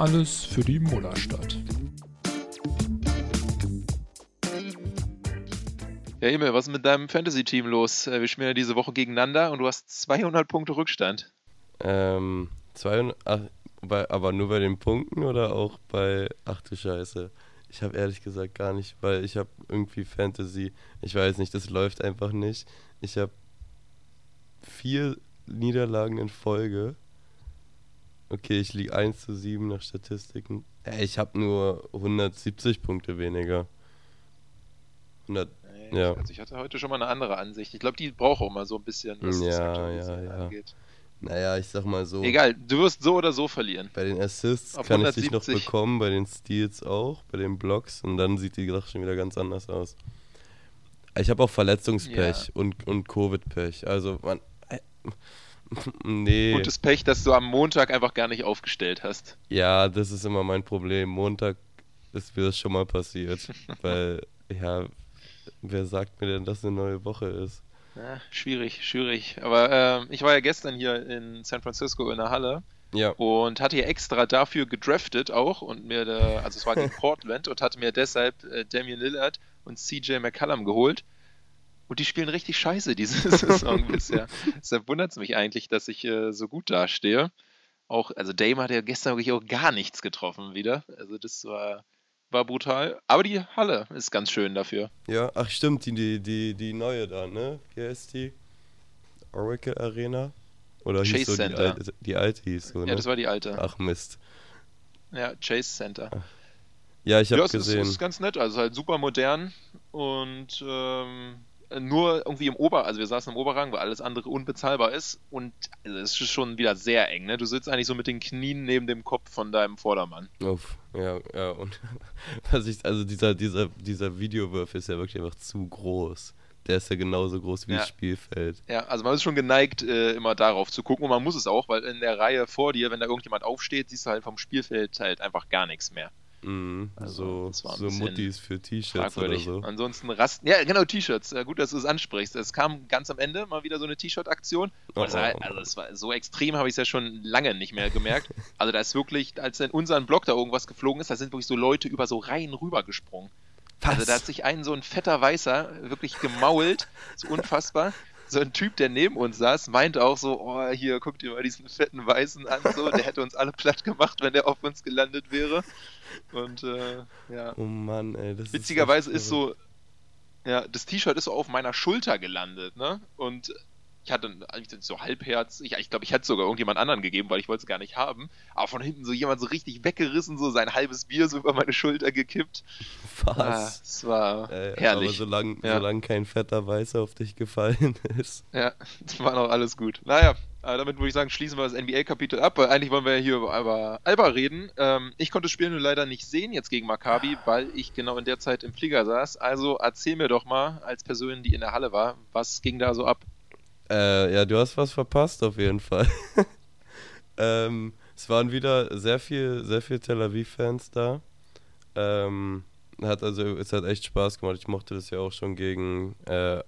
Alles für die Mullerstadt. Ja, Emil, was ist mit deinem Fantasy-Team los? Äh, wir spielen ja diese Woche gegeneinander und du hast 200 Punkte Rückstand. Ähm, 200, ach, bei, aber nur bei den Punkten oder auch bei, ach du Scheiße. Ich habe ehrlich gesagt gar nicht, weil ich habe irgendwie Fantasy, ich weiß nicht, das läuft einfach nicht. Ich habe vier Niederlagen in Folge. Okay, ich liege 1 zu 7 nach Statistiken. Äh, ich habe nur 170 Punkte weniger. 100, Nee, Ja. Also ich hatte heute schon mal eine andere Ansicht. Ich glaube, die braucht auch mal so ein bisschen, was das Ja, Aktualisieren ja, ja. angeht. naja, ich sag mal so. Egal, du wirst so oder so verlieren. Bei den Assists Auf kann ich dich noch 170. bekommen, bei den Steals auch, bei den Blocks und dann sieht die Sache schon wieder ganz anders aus. Ich habe auch Verletzungspech Ja. und, und Covid-Pech. Also, man. Äh, nee. Gutes Pech, dass du am Montag einfach gar nicht aufgestellt hast. Ja, das ist immer mein Problem. Montag ist mir das schon mal passiert. weil, ja, wer sagt mir denn, dass eine neue Woche ist? Ja, schwierig, schwierig. Aber ähm, ich war ja gestern hier in San Francisco in der Halle Ja. und hatte ja extra dafür gedraftet auch und mir da, also es war gegen Portland und hatte mir deshalb äh, Damian Lillard und CJ McCallum geholt. Und die spielen richtig scheiße diese Saison bisher. Deshalb wundert es mich eigentlich, dass ich äh, so gut dastehe. Auch, also Dame hat ja gestern wirklich auch gar nichts getroffen wieder. Also das war, war brutal. Aber die Halle ist ganz schön dafür. Ja, ach stimmt, die, die, die, die neue da, ne? Wie heißt die? Oracle Arena? Oder hieß Chase so die Center. alte, die alte hieß so, ne? Ja, das war die alte. ach Mist. Ja, Chase Center. Ja, ich habe ja, es ist, gesehen. es ist ganz nett, also halt super modern und ähm, nur irgendwie im Ober, also wir saßen im Oberrang, weil alles andere unbezahlbar ist und also es ist schon wieder sehr eng, ne? Du sitzt eigentlich so mit den Knien neben dem Kopf von deinem Vordermann. Uff, ja, ja, und was ich, also dieser, dieser, dieser Videowurf ist ja wirklich einfach zu groß. Der ist ja genauso groß wie Ja. das Spielfeld. Ja, also man ist schon geneigt, äh, immer darauf zu gucken und man muss es auch, weil in der Reihe vor dir, wenn da irgendjemand aufsteht, siehst du halt vom Spielfeld halt einfach gar nichts mehr. Mhm, Also, so so Muttis für T-Shirts oder so. Ansonsten rasten. Ja, genau, T-Shirts. Gut, dass du es ansprichst. Es kam ganz am Ende mal wieder so eine T-Shirt-Aktion. Oh, oh, oh. Also, es war so extrem, habe ich es ja schon lange nicht mehr gemerkt. Also, da ist wirklich, als in unseren Block da irgendwas geflogen ist, da sind wirklich so Leute über so Reihen rübergesprungen. Also, da hat sich ein so ein fetter Weißer wirklich gemault. So unfassbar. So ein Typ, der neben uns saß, meint auch so, oh, hier, guck dir mal diesen fetten Weißen an, so, der hätte uns alle platt gemacht, wenn der auf uns gelandet wäre. Und, äh, ja. Oh Mann, ey, das Witzigerweise echt ist so, ja, das T-Shirt ist so auf meiner Schulter gelandet, ne? Und ich hatte eigentlich so halbherz, ich, ich glaube, ich hätte es sogar irgendjemand anderen gegeben, weil ich wollte es gar nicht haben. Aber von hinten so jemand so richtig weggerissen, so sein halbes Bier so über meine Schulter gekippt. Ah, Was? es war Äh, Aber herrlich. solange Ja. solang kein fetter Weißer auf dich gefallen ist. Ja, es war noch alles gut. Naja, äh, damit würde ich sagen, schließen wir das NBA-Kapitel ab, weil eigentlich wollen wir ja hier über, über Alba reden. Ähm, ich konnte das Spiel nur leider nicht sehen jetzt gegen Maccabi, weil ich genau in der Zeit im Flieger saß. Also erzähl mir doch mal, als Person, die in der Halle war, was ging da so ab? Äh, ja, du hast was verpasst auf jeden Fall. ähm, es waren wieder sehr viel, sehr viel Tel Aviv-Fans da. Ähm, hat also, es hat echt Spaß gemacht. Ich mochte das ja auch schon gegen äh,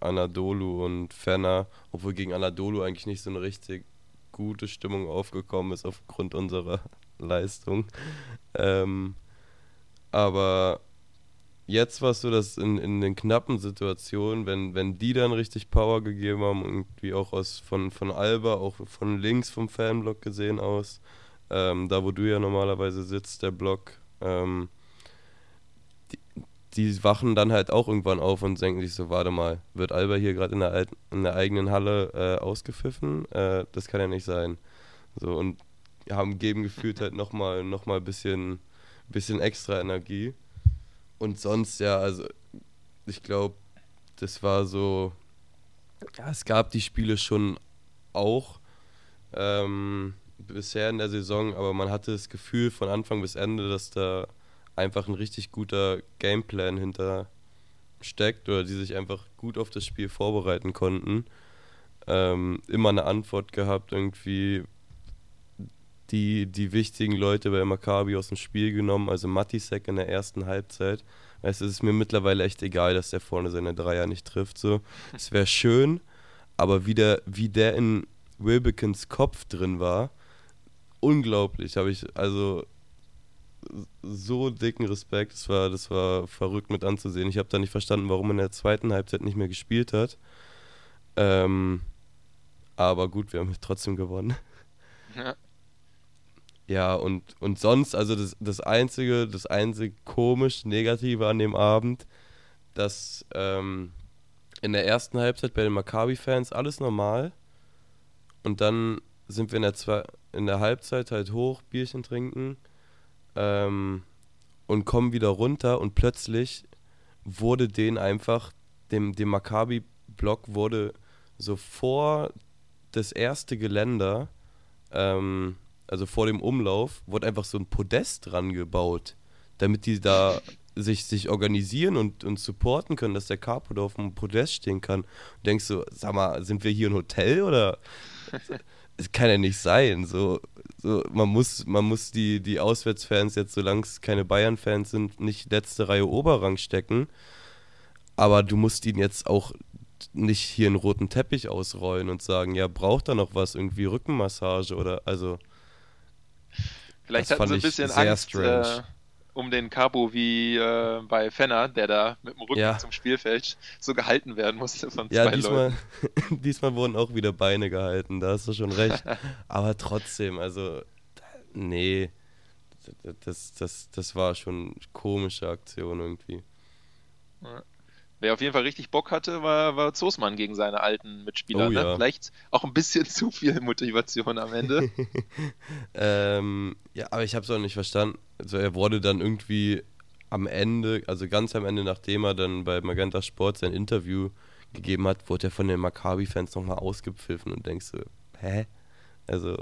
Anadolu und Fenner, obwohl gegen Anadolu eigentlich nicht so eine richtig gute Stimmung aufgekommen ist aufgrund unserer Leistung. Ähm, aber jetzt war es so, dass in, in den knappen Situationen, wenn, wenn die dann richtig Power gegeben haben, irgendwie auch aus von, von Alba, auch von links vom Fanblock gesehen aus, ähm, da wo du ja normalerweise sitzt, der Block, ähm, die, die wachen dann halt auch irgendwann auf und denken sich so, warte mal, wird Alba hier gerade in, der in der eigenen Halle äh, ausgepfiffen? Äh, das kann ja nicht sein. So, und haben, geben gefühlt halt nochmal noch mal ein bisschen, bisschen extra Energie. Und sonst, ja, also ich glaube, das war so, ja, es gab die Spiele schon auch ähm, bisher in der Saison, aber man hatte das Gefühl von Anfang bis Ende, dass da einfach ein richtig guter Gameplan hinter steckt oder die sich einfach gut auf das Spiel vorbereiten konnten. Ähm, immer eine Antwort gehabt, irgendwie die, die wichtigen Leute bei Maccabi aus dem Spiel genommen, also Matisek in der ersten Halbzeit. Weißt es ist mir mittlerweile echt egal, dass der vorne seine Dreier nicht trifft. So. Es wäre schön, aber wie der, wie der in Wilbekins Kopf drin war, unglaublich. Habe ich, also so dicken Respekt. Das war, das war verrückt mit anzusehen. Ich habe da nicht verstanden, warum er in der zweiten Halbzeit nicht mehr gespielt hat. Ähm, aber gut, wir haben trotzdem gewonnen. Ja. Ja, und, und sonst, also das, das einzige, das einzige komisch Negative an dem Abend, dass ähm, in der ersten Halbzeit bei den Maccabi-Fans alles normal. Und dann sind wir in der, zwei, in der Halbzeit halt hoch, Bierchen trinken ähm, und kommen wieder runter und plötzlich wurde denen einfach, dem, dem Maccabi-Block wurde so vor das erste Geländer ähm, also vor dem Umlauf, wurde einfach so ein Podest dran gebaut, damit die da sich, sich organisieren und, und supporten können, dass der Carpo da auf dem Podest stehen kann. Und denkst du, sag mal, sind wir hier ein Hotel oder? Es kann ja nicht sein. So, so, man muss, man muss die, die Auswärtsfans jetzt, solange es keine Bayern-Fans sind, nicht letzte Reihe Oberrang stecken. Aber du musst ihnen jetzt auch nicht hier einen roten Teppich ausrollen und sagen, ja, braucht da noch was, irgendwie Rückenmassage oder also. Vielleicht hatten sie ein bisschen Angst äh, um den Cabo wie äh, bei Fenner, der da mit dem Rücken ja. zum Spielfeld so gehalten werden musste von ja, zwei diesmal, Leuten. diesmal wurden auch wieder Beine gehalten, da hast du schon recht. Aber trotzdem, also, nee, das, das, das war schon komische Aktion irgendwie. Ja. Wer auf jeden Fall richtig Bock hatte, war, war Zosmann gegen seine alten Mitspieler. Oh, ne? ja. Vielleicht auch ein bisschen zu viel Motivation am Ende. ähm, ja, aber ich habe es auch nicht verstanden. Also er wurde dann irgendwie am Ende, also ganz am Ende, nachdem er dann bei Magenta Sport sein Interview gegeben hat, wurde er von den Maccabi-Fans nochmal ausgepfiffen und denkst so, hä? Also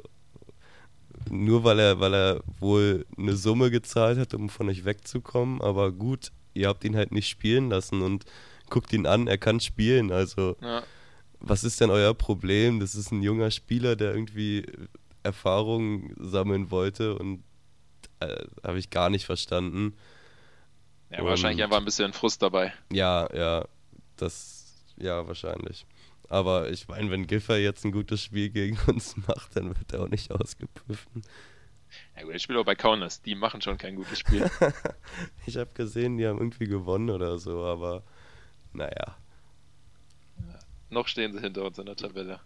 nur weil er, weil er wohl eine Summe gezahlt hat, um von euch wegzukommen, aber gut, ihr habt ihn halt nicht spielen lassen und guckt ihn an, er kann spielen. Also, ja. was ist denn euer Problem? Das ist ein junger Spieler, der irgendwie Erfahrung sammeln wollte und äh, habe ich gar nicht verstanden. Ja, und, wahrscheinlich einfach ein bisschen Frust dabei. Ja, ja, das, ja, wahrscheinlich. Aber ich meine, wenn Giffer jetzt ein gutes Spiel gegen uns macht, dann wird er auch nicht ausgepfiffen. Ja gut, ich spiele auch bei Kaunas, die machen schon kein gutes Spiel. ich habe gesehen, die haben irgendwie gewonnen oder so, aber naja. Ja, noch stehen sie hinter uns in der Tabelle.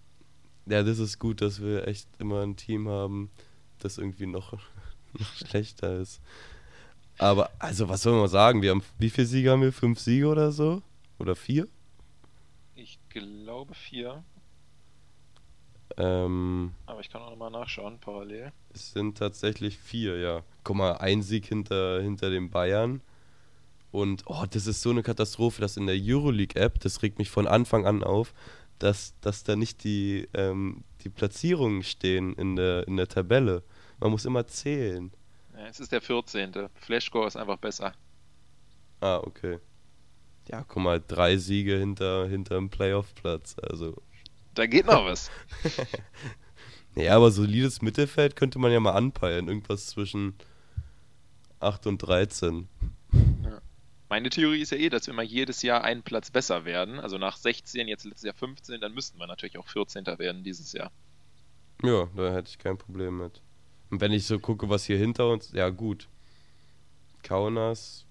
Ja, das ist gut, dass wir echt immer ein Team haben, das irgendwie noch, noch schlechter ist. Aber, also, was soll man sagen? Wir haben, wie viele Siege haben wir? Fünf Siege oder so? Oder vier? Ich glaube vier. Ähm, Aber ich kann auch nochmal nachschauen, parallel. Es sind tatsächlich vier, ja. Guck mal, ein Sieg hinter, hinter den Bayern. Und oh, das ist so eine Katastrophe, dass in der Euroleague-App, das regt mich von Anfang an auf, dass, dass da nicht die, ähm, die Platzierungen stehen in der, in der Tabelle. Man muss immer zählen. Ja, es ist der 14. Flashscore ist einfach besser. Ah, okay. Ja, guck mal, drei Siege hinter, hinter dem Playoff-Platz. Also da geht noch was. ja, aber solides Mittelfeld könnte man ja mal anpeilen. Irgendwas zwischen 8 und 13. Ja. Meine Theorie ist ja eh, dass wir mal jedes Jahr einen Platz besser werden. Also nach 16, jetzt letztes Jahr 15, dann müssten wir natürlich auch 14. werden dieses Jahr. Ja, da hätte ich kein Problem mit. Und wenn ich so gucke, was hier hinter uns, ja gut. Kaunas,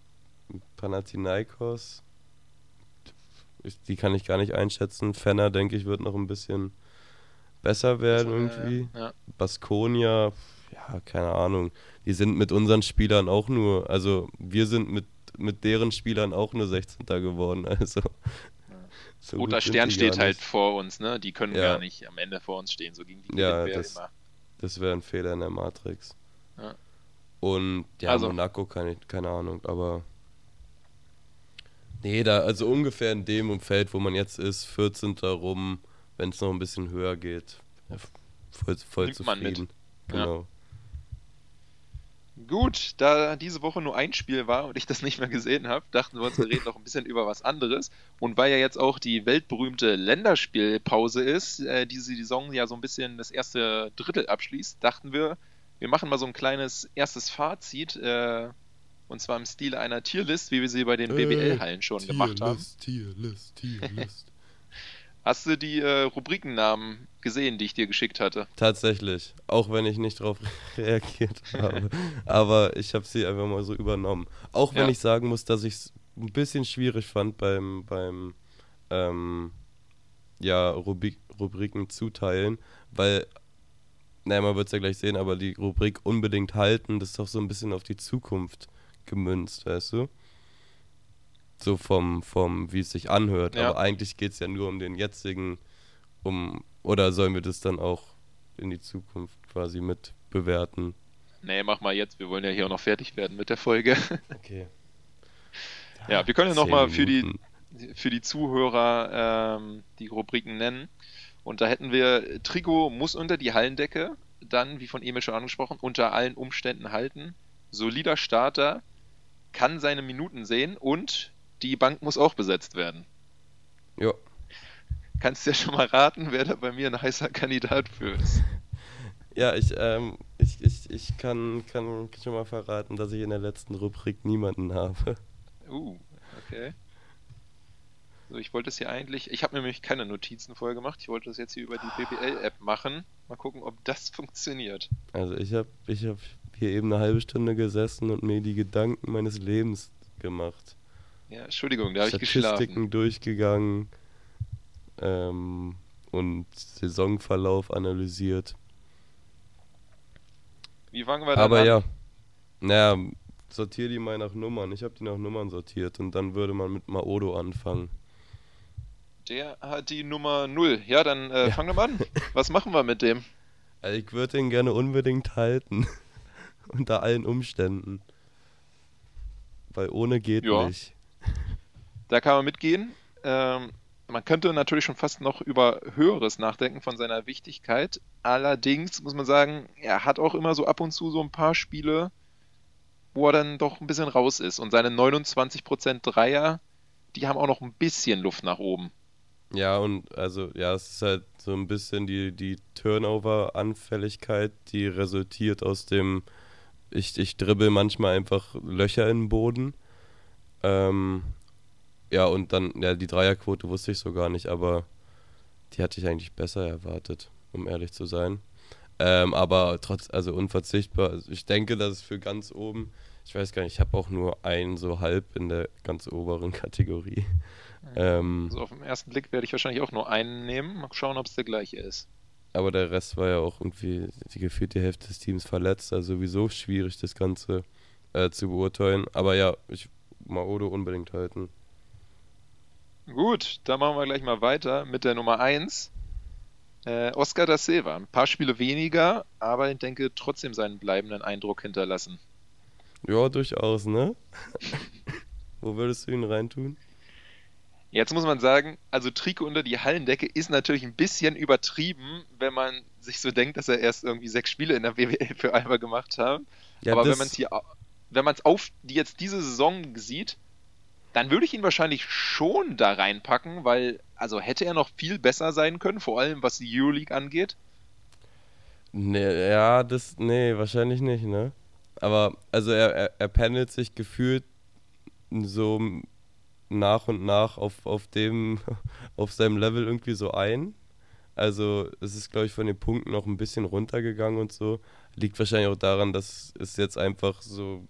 Panathinaikos, die kann ich gar nicht einschätzen. Fenner, denke ich, wird noch ein bisschen besser werden irgendwie. Ja. Baskonia, ja, keine Ahnung. Die sind mit unseren Spielern auch nur, also wir sind mit, mit deren Spielern auch nur 16. geworden. Also. So Roter Stern steht halt vor uns, ne? Die können ja. gar nicht am Ende vor uns stehen. So gegen die ja, das, immer. Das wäre ein Fehler in der Matrix. Ja. Und ja, also. Monaco kann ich, keine Ahnung, aber Nee, da, also ungefähr in dem Umfeld, wo man jetzt ist, 14. rum, wenn es noch ein bisschen höher geht. Voll, voll Nimmt zufrieden. Man mit. Genau. Ja. Gut, da diese Woche nur ein Spiel war und ich das nicht mehr gesehen habe, dachten wir uns, wir reden noch ein bisschen über was anderes. Und weil ja jetzt auch die weltberühmte Länderspielpause ist, äh, diese Saison ja so ein bisschen das erste Drittel abschließt, dachten wir, wir machen mal so ein kleines erstes Fazit. Äh, und zwar im Stil einer Tierlist, wie wir sie bei den BBL-Hallen schon äh, gemacht haben. Tierlist, Tierlist. Hast du die äh, Rubrikennamen gesehen, die ich dir geschickt hatte? Tatsächlich, auch wenn ich nicht darauf reagiert habe. Aber ich habe sie einfach mal so übernommen. Auch wenn Ja. ich sagen muss, dass ich es ein bisschen schwierig fand beim, beim ähm, ja, Rubrik, Rubriken zuteilen, weil, naja, man wird es ja gleich sehen, aber die Rubrik unbedingt halten, das ist doch so ein bisschen auf die Zukunft gemünzt, weißt du? So vom, vom wie es sich anhört. Ja. Aber eigentlich geht es ja nur um den jetzigen, um, oder sollen wir das dann auch in die Zukunft quasi mit bewerten? Nee, mach mal jetzt. Wir wollen ja hier auch noch fertig werden mit der Folge. Okay. Ja, wir können ja nochmal für die, für die Zuhörer ähm, die Rubriken nennen. Und da hätten wir Trigo muss unter die Hallendecke, dann, wie von Emil schon angesprochen, unter allen Umständen halten, solider Starter, kann seine Minuten sehen und die Bank muss auch besetzt werden. Ja, Kannst ja schon mal raten, wer da bei mir ein heißer Kandidat für ist. ja ich, ähm, ich, ich, ich kann, kann schon mal verraten, dass ich in der letzten Rubrik niemanden habe. Uh, okay. So, ich wollte es hier eigentlich, ich habe mir nämlich keine Notizen vorher gemacht, ich wollte das jetzt hier über die BBL-App machen. Mal gucken, ob das funktioniert. Also ich habe ich hab hier eben eine halbe Stunde gesessen und mir die Gedanken meines Lebens gemacht. Ja, Entschuldigung, da habe ich geschlafen. Statistiken durchgegangen ähm, und Saisonverlauf analysiert. Wie fangen wir dann Aber an? ja, naja, sortier die mal nach Nummern. Ich habe die nach Nummern sortiert und dann würde man mit Maodo anfangen. Der hat die Nummer 0. Ja, dann äh, Ja. fangen wir mal an. Was machen wir mit dem? Also ich würde ihn gerne unbedingt halten. Unter allen Umständen. Weil ohne geht Ja. nicht. Da kann man mitgehen. Ähm, man könnte natürlich schon fast noch über Höheres nachdenken von seiner Wichtigkeit. Allerdings muss man sagen, er hat auch immer so ab und zu so ein paar Spiele, wo er dann doch ein bisschen raus ist. Und seine 29% Dreier, die haben auch noch ein bisschen Luft nach oben. Ja, und also, ja, es ist halt so ein bisschen die, die Turnover-Anfälligkeit, die resultiert aus dem, ich, ich dribbel manchmal einfach Löcher in den Boden. Ähm, ja, und dann, ja, die Dreierquote wusste ich so gar nicht, aber die hatte ich eigentlich besser erwartet, um ehrlich zu sein. Ähm, aber trotz, also unverzichtbar. Also ich denke, dass es für ganz oben, ich weiß gar nicht, ich habe auch nur einen so halb in der ganz oberen Kategorie. Ähm, Also auf den ersten Blick werde ich wahrscheinlich auch nur einen nehmen. Mal schauen, ob es der gleiche ist. Aber der Rest war ja auch irgendwie die gefühlte Hälfte des Teams verletzt, also sowieso schwierig, das Ganze äh, zu beurteilen. Aber ja, ich Maodo unbedingt halten. Gut, dann machen wir gleich mal weiter mit der Nummer 1. Äh, Oscar da Silva. Ein paar Spiele weniger, aber ich denke trotzdem seinen bleibenden Eindruck hinterlassen. Ja, durchaus, ne? Wo würdest du ihn reintun? Jetzt muss man sagen, also Trikot unter die Hallendecke ist natürlich ein bisschen übertrieben, wenn man sich so denkt, dass er erst irgendwie sechs Spiele in der BWL für Alba gemacht hat. Ja, aber wenn man es hier, wenn man es auf die jetzt diese Saison sieht, dann würde ich ihn wahrscheinlich schon da reinpacken, weil also hätte er noch viel besser sein können, vor allem was die Euroleague angeht. Nee, ja, das, nee, wahrscheinlich nicht, ne? Aber, also er, er, er pendelt sich gefühlt so nach und nach auf, auf dem, auf seinem Level irgendwie so ein. Also es ist, glaube ich, von den Punkten noch ein bisschen runtergegangen und so. Liegt wahrscheinlich auch daran, dass es jetzt einfach so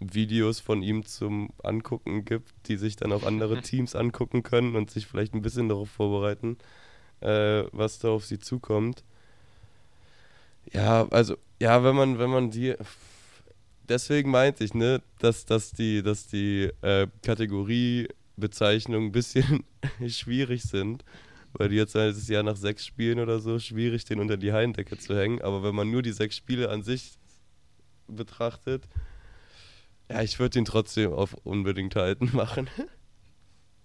Videos von ihm zum Angucken gibt, die sich dann auch andere Teams angucken können und sich vielleicht ein bisschen darauf vorbereiten, äh, was da auf sie zukommt. Ja, also, ja, wenn man, wenn man die. Deswegen meinte ich, ne, dass, dass die, dass die äh, Kategoriebezeichnungen ein bisschen schwierig sind. Weil die jetzt halt das Jahr nach sechs Spielen oder so schwierig, den unter die Hallendecke zu hängen. Aber wenn man nur die sechs Spiele an sich betrachtet, ja, ich würde ihn trotzdem auf unbedingt halten machen.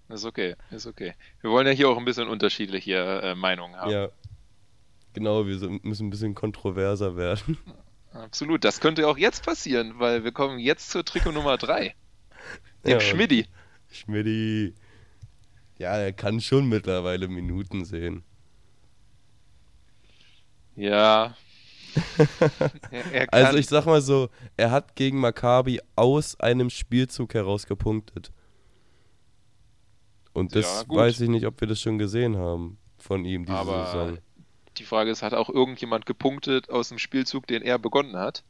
Ist okay, ist okay. Wir wollen ja hier auch ein bisschen unterschiedliche äh, Meinungen haben. Ja. Genau, wir müssen ein bisschen kontroverser werden. Absolut, das könnte auch jetzt passieren, weil wir kommen jetzt zur Trikot Nummer 3. Dem Ja, Schmidti. Schmidti. Ja, er kann schon mittlerweile Minuten sehen. Ja. er, er Also ich sag mal so, er hat gegen Maccabi aus einem Spielzug heraus gepunktet. Und das Ja, weiß ich nicht, ob wir das schon gesehen haben von ihm diese Aber Saison. Die Frage ist, hat auch irgendjemand gepunktet aus dem Spielzug, den er begonnen hat?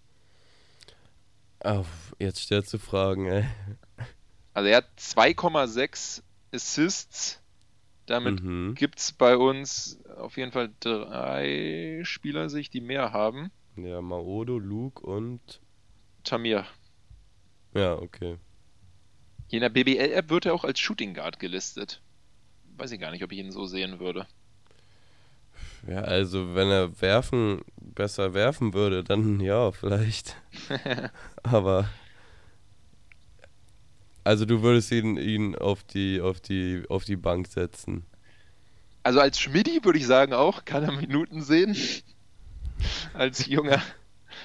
Ah, jetzt stellst du Fragen, ey. Also er hat 2,6 Assists. Damit Mhm. gibt es bei uns auf jeden Fall drei Spieler sich, die mehr haben. Ja, Maodo, Luke und. Tamir. Ja, okay. Hier in der BBL-App wird er auch als Shooting Guard gelistet. Weiß ich gar nicht, ob ich ihn so sehen würde. Ja, also wenn er werfen, besser werfen würde, dann ja, vielleicht. Aber. Also du würdest ihn, ihn auf die, auf die, auf die Bank setzen. Also als Schmidti würde ich sagen auch, kann er Minuten sehen. als junger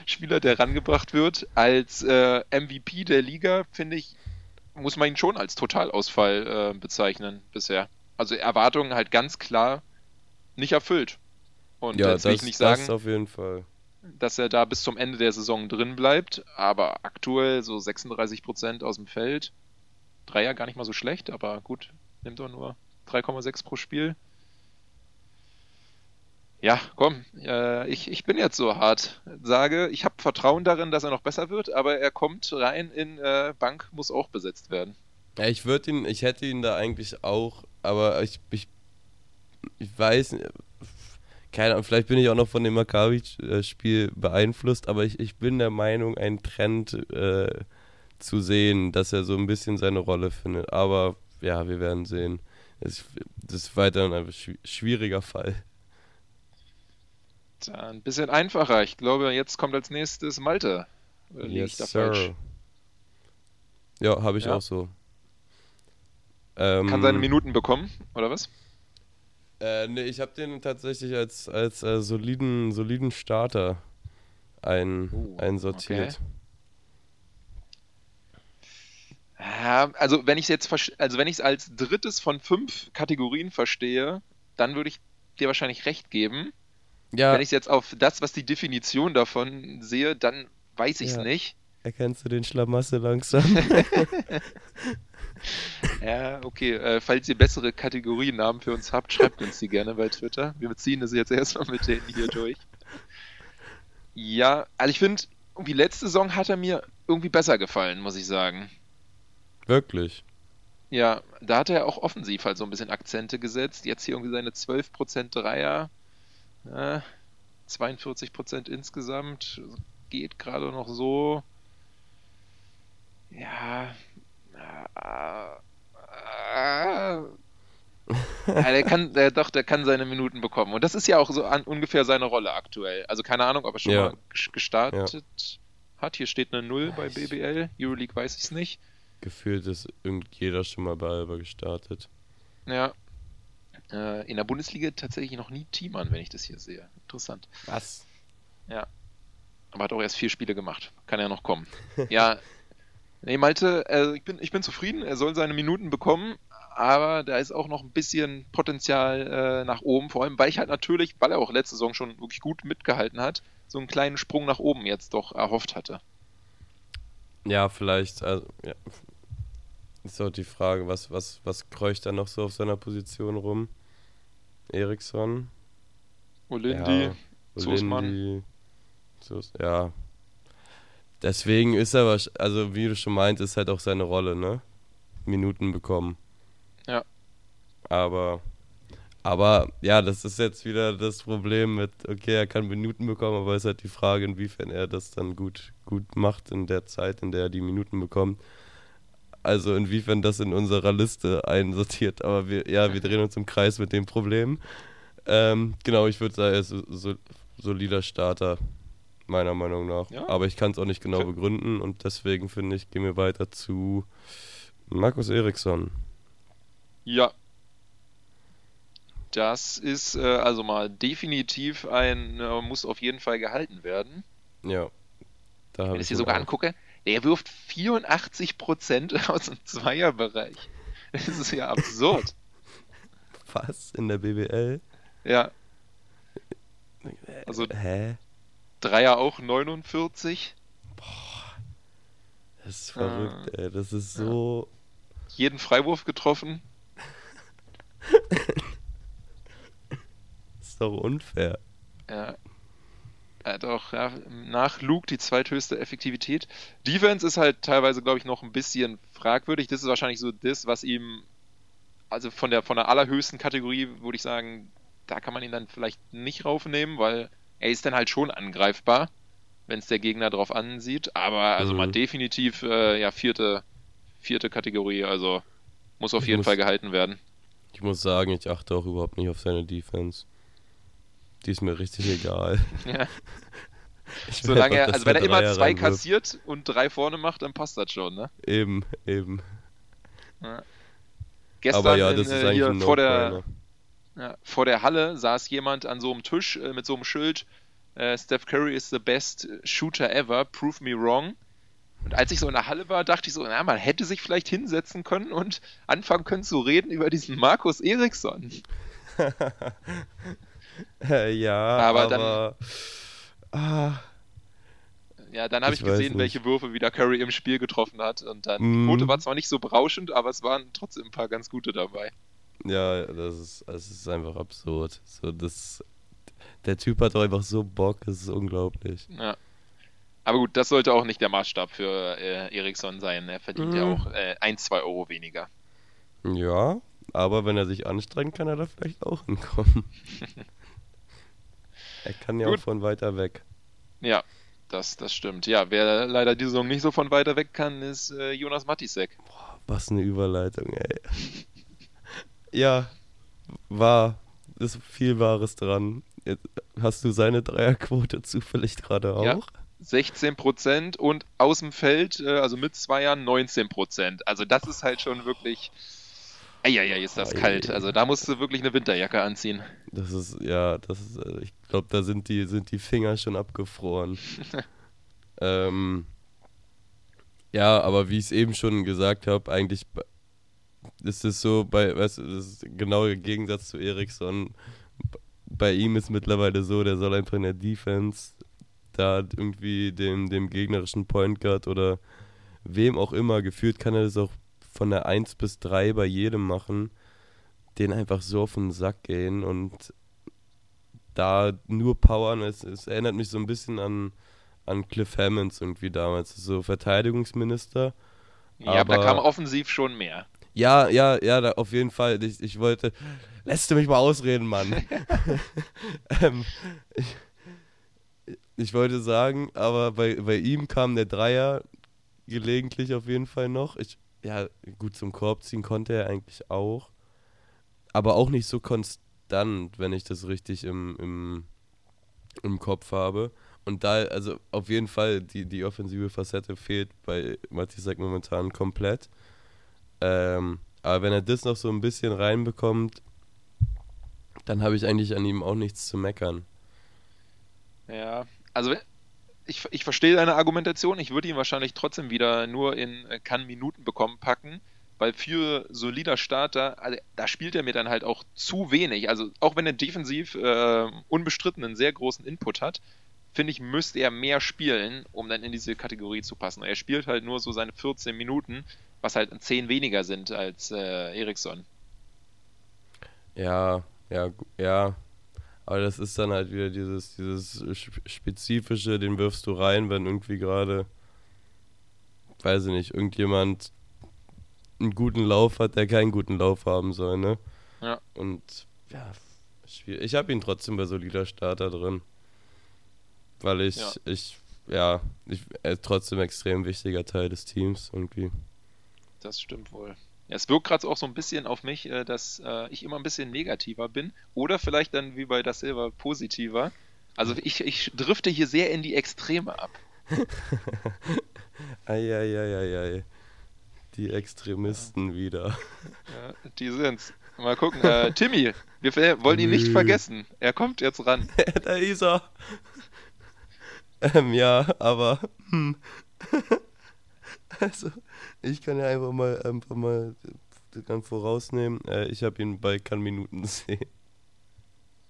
Spieler, der rangebracht wird. Als äh, MVP der Liga, finde ich, muss man ihn schon als Totalausfall äh, bezeichnen bisher. Also Erwartungen halt ganz klar nicht erfüllt. Und ja, jetzt will ich nicht sagen, auf jeden Fall. dass er da bis zum Ende der Saison drin bleibt, aber aktuell so 36% aus dem Feld. Dreier gar nicht mal so schlecht, aber gut, nimmt doch nur 3,6 pro Spiel. Ja, komm, äh, ich, ich bin jetzt so hart. Sage, ich habe Vertrauen darin, dass er noch besser wird, aber er kommt rein in äh, Bank, muss auch besetzt werden. Ja, ich würde ihn, ich hätte ihn da eigentlich auch, aber ich, ich, ich weiß, nicht, keine Ahnung, vielleicht bin ich auch noch von dem Maccabi-Spiel beeinflusst, aber ich, ich bin der Meinung, einen Trend äh, zu sehen, dass er so ein bisschen seine Rolle findet. Aber ja, wir werden sehen. Es, das ist weiterhin ein schwi- schwieriger Fall. Ein bisschen einfacher. Ich glaube, jetzt kommt als nächstes Malte. Oder da falsch? Ja, habe ich Ja. auch so. Ähm, Kann seine Minuten bekommen, oder was? Äh, nee, ich habe den tatsächlich als, als äh, soliden, soliden Starter ein, Oh, einsortiert. Ja, also wenn ich es jetzt also wenn ich es als drittes von fünf Kategorien verstehe, dann würde ich dir wahrscheinlich recht geben. Ja, Wenn ich es jetzt auf das, was die Definition davon sehe, dann weiß ich es Ja. nicht. Erkennst du den Schlamassel langsam? Ja, okay. Äh, falls ihr bessere Kategorienamen für uns habt, schreibt uns die gerne bei Twitter. Wir beziehen das jetzt erstmal mit denen hier durch. Ja, also ich finde, irgendwie letzte Saison hat er mir irgendwie besser gefallen, muss ich sagen. Wirklich. Ja, da hat er auch offensiv halt so ein bisschen Akzente gesetzt. Jetzt hier irgendwie seine 12% Dreier, äh, 42% insgesamt. Geht gerade noch so. Ja. Äh, äh, ja, der kann, der, doch, der kann seine Minuten bekommen. Und das ist ja auch so an, ungefähr seine Rolle aktuell. Also keine Ahnung, ob er schon Ja. mal ges- gestartet hat. Hier steht eine 0 bei BBL. Euroleague weiß ich es nicht. Gefühlt ist irgend jeder schon mal bei Alba gestartet. Ja. Äh, in der Bundesliga tatsächlich noch nie Teamern, wenn ich das hier sehe. Interessant. Was? Aber hat auch erst vier Spiele gemacht. Kann ja noch kommen. ja. Nee, Malte, äh, ich, bin, ich bin zufrieden. Er soll seine Minuten bekommen. Aber da ist auch noch ein bisschen Potenzial äh, nach oben. Vor allem, weil ich halt natürlich, weil er auch letzte Saison schon wirklich gut mitgehalten hat, so einen kleinen Sprung nach oben jetzt doch erhofft hatte. Ja, vielleicht. Also, ja. Ist auch die Frage, was, was, was kreucht da noch so auf seiner Position rum? Eriksson? Olindi, Ja. Olindi, Zus- ja. Deswegen ist er, also wie du schon meintest, halt auch seine Rolle, ne? Minuten bekommen. Ja. Aber, aber, ja, das ist jetzt wieder das Problem mit, okay, er kann Minuten bekommen, aber es ist halt die Frage, inwiefern er das dann gut, gut macht in der Zeit, in der er die Minuten bekommt. Also inwiefern das in unserer Liste einsortiert. Aber wir, ja, wir drehen uns im Kreis mit dem Problem. Ähm, genau, ich würde sagen, er ist so, solider Starter, meiner Meinung nach. Ja. Aber ich kann es auch nicht genau Okay. begründen und deswegen finde ich, gehen wir weiter zu Markus Eriksson. Ja. Das ist äh, also mal definitiv ein, äh, muss auf jeden Fall gehalten werden. Ja. Da Wenn ich es hier sogar auch. angucke, der wirft 84% aus dem Zweierbereich. Das ist ja absurd. Was? In der BBL? Ja. Also Hä? Dreier auch 49. Das ist verrückt, ey. Das ist so. Jeden Freiwurf getroffen. ist doch unfair. Ja. Ja, doch, ja, nach Luke die zweithöchste Effektivität. Defense ist halt teilweise, glaube ich, noch ein bisschen fragwürdig. Das ist wahrscheinlich so das, was ihm, also von der, von der allerhöchsten Kategorie, würde ich sagen, da kann man ihn dann vielleicht nicht raufnehmen, weil er ist dann halt schon angreifbar, wenn es der Gegner drauf ansieht. Aber also mhm. mal definitiv, äh, ja, vierte, vierte Kategorie, also muss auf ich jeden muss, Fall gehalten werden. Ich muss sagen, ich achte auch überhaupt nicht auf seine Defense. Die ist mir richtig egal. Ja. Solange er, also wenn er immer zwei kassiert und drei vorne macht, dann passt das schon, ne? Eben, eben. Ja. Gestern Aber ja, das in, ist äh, hier vor der, ja, vor der Halle saß jemand an so einem Tisch äh, mit so einem Schild, äh, Steph Curry is the best shooter ever, prove me wrong. Und als ich so in der Halle war, dachte ich so, na, man hätte sich vielleicht hinsetzen können und anfangen können zu reden über diesen Markus Eriksson. ja, aber, aber dann. Ah, ja, dann habe ich, ich gesehen, welche Würfe wieder Curry im Spiel getroffen hat. Und dann, mm. die Quote war zwar nicht so berauschend, aber es waren trotzdem ein paar ganz gute dabei. Ja, das ist, das ist einfach absurd. So, das, der Typ hat doch einfach so Bock, das ist unglaublich. Ja. Aber gut, das sollte auch nicht der Maßstab für äh, Eriksson sein. Er verdient mhm. ja auch äh, ein, zwei Euro weniger. Ja, aber wenn er sich anstrengt, kann er da vielleicht auch hinkommen. er kann ja gut. auch von weiter weg. Ja, das, das stimmt. Ja, wer leider die Saison nicht so von weiter weg kann, ist äh, Jonas Matisek. Boah, was eine Überleitung, ey. ja, war. Ist viel Wahres dran. Jetzt, hast du seine Dreierquote zufällig gerade auch? Ja. 16 Prozent und aus dem Feld, äh, also mit zwei Jahren 19 Prozent. Also das ist halt schon wirklich. Eieiei, ist das kalt. Also da musst du wirklich eine Winterjacke anziehen. Das ist, ja, das ist, äh, ich glaube, da sind die, sind die Finger schon abgefroren. ähm, ja, aber wie ich es eben schon gesagt habe, eigentlich ist es so bei, weißt du, das ist genau der Gegensatz zu Eriksson. Bei ihm ist mittlerweile so, der soll einfach in der Defense da irgendwie dem, dem gegnerischen Point Guard oder wem auch immer, geführt kann er das auch von der 1 bis 3 bei jedem machen, den einfach so auf den Sack gehen und da nur powern. Es, es erinnert mich so ein bisschen an, an Cliff Hammonds irgendwie damals, so Verteidigungsminister. Ja, aber, da kam offensiv schon mehr. Ja, ja, ja, da, auf jeden Fall. Ich, ich wollte. Lässt du mich mal ausreden, Mann. ähm, ich, ich wollte sagen, aber bei, bei ihm kam der Dreier gelegentlich auf jeden Fall noch. Ich, ja, gut zum Korb ziehen konnte er eigentlich auch. Aber auch nicht so konstant, wenn ich das richtig im, im, im Kopf habe. Und da, also auf jeden Fall, die, die offensive Facette fehlt bei Matisek momentan komplett. Ähm, aber wenn er das noch so ein bisschen reinbekommt, dann habe ich eigentlich an ihm auch nichts zu meckern. Ja, also ich, ich verstehe deine Argumentation. Ich würde ihn wahrscheinlich trotzdem wieder nur in äh, kann Minuten bekommen packen, weil für solider Starter, also, da spielt er mir dann halt auch zu wenig. Also auch wenn er defensiv äh, unbestritten einen sehr großen Input hat, finde ich, müsste er mehr spielen, um dann in diese Kategorie zu passen. Er spielt halt nur so seine 14 Minuten, was halt 10 weniger sind als äh, Eriksson. Ja, ja, ja, aber das ist dann halt wieder dieses, dieses Spezifische, den wirfst du rein, wenn irgendwie gerade, weiß ich nicht, irgendjemand einen guten Lauf hat, der keinen guten Lauf haben soll, ne? Ja. Und ja, schwierig. Ich habe ihn trotzdem bei solider Starter drin. Weil ich, ja. ich, ja, ich, ist trotzdem extrem wichtiger Teil des Teams irgendwie. Das stimmt wohl. Ja, es wirkt gerade auch so ein bisschen auf mich, äh, dass äh, ich immer ein bisschen negativer bin. Oder vielleicht dann wie bei das Silber positiver. Also ich, ich drifte hier sehr in die Extreme ab. Eieieiei. Die Extremisten ja. wieder. Ja, die sind's. Mal gucken. Äh, Timmy, wir wollen ihn nicht vergessen. Er kommt jetzt ran. da ist er. Ähm, ja, aber. Hm. Also, ich kann ja einfach mal, einfach mal ganz vorausnehmen. Äh, ich habe ihn bei kann Minuten sehen.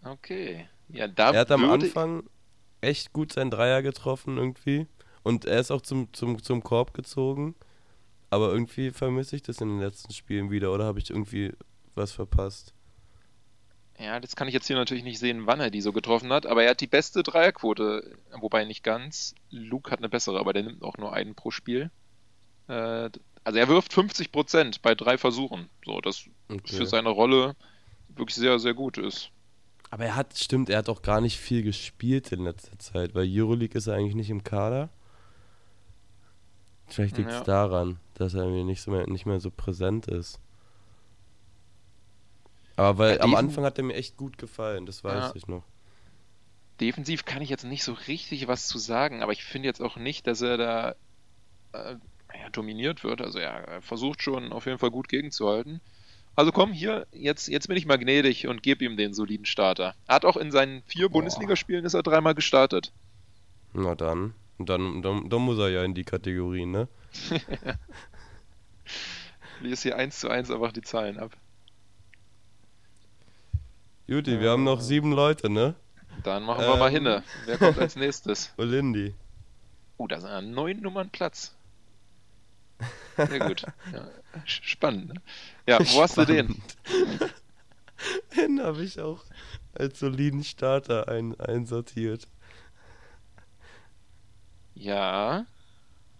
Okay. Ja, da er hat am Anfang echt gut seinen Dreier getroffen irgendwie. Und er ist auch zum, zum, zum Korb gezogen. Aber irgendwie vermisse ich das in den letzten Spielen wieder. Oder habe ich irgendwie was verpasst? Ja, das kann ich jetzt hier natürlich nicht sehen, wann er die so getroffen hat, aber er hat die beste Dreierquote, wobei nicht ganz. Luke hat eine bessere, aber der nimmt auch nur einen pro Spiel. Äh, also er wirft 50 Prozent bei drei Versuchen, so das okay. für seine Rolle wirklich sehr, sehr gut ist. Aber er hat, stimmt, er hat auch gar nicht viel gespielt in letzter Zeit, weil Euroleague ist er eigentlich nicht im Kader. Vielleicht liegt es ja. daran, dass er mir nicht, so mehr, nicht mehr so präsent ist. Aber weil ja, am Anfang hat er mir echt gut gefallen, das weiß ja. ich noch. Defensiv kann ich jetzt nicht so richtig was zu sagen, aber ich finde jetzt auch nicht, dass er da äh, ja, dominiert wird. Also er versucht schon auf jeden Fall gut gegenzuhalten. Also komm, hier, jetzt, jetzt bin ich mal gnädig und gebe ihm den soliden Starter. Er hat auch in seinen vier Boah. Bundesligaspielen ist er dreimal gestartet. Na dann. Dann, dann, dann muss er ja in die Kategorie, ne? Lies hier eins zu eins einfach die Zahlen ab. Juti, wir haben noch sieben Leute, ne? Dann machen wir ähm, mal hinne. Wer kommt als nächstes? Olindi. Oh, da sind ja neun Nummern Platz. Sehr gut. Ja, spannend, ne? Ja, wo spannend. hast du den? den habe ich auch als soliden Starter ein, einsortiert. Ja,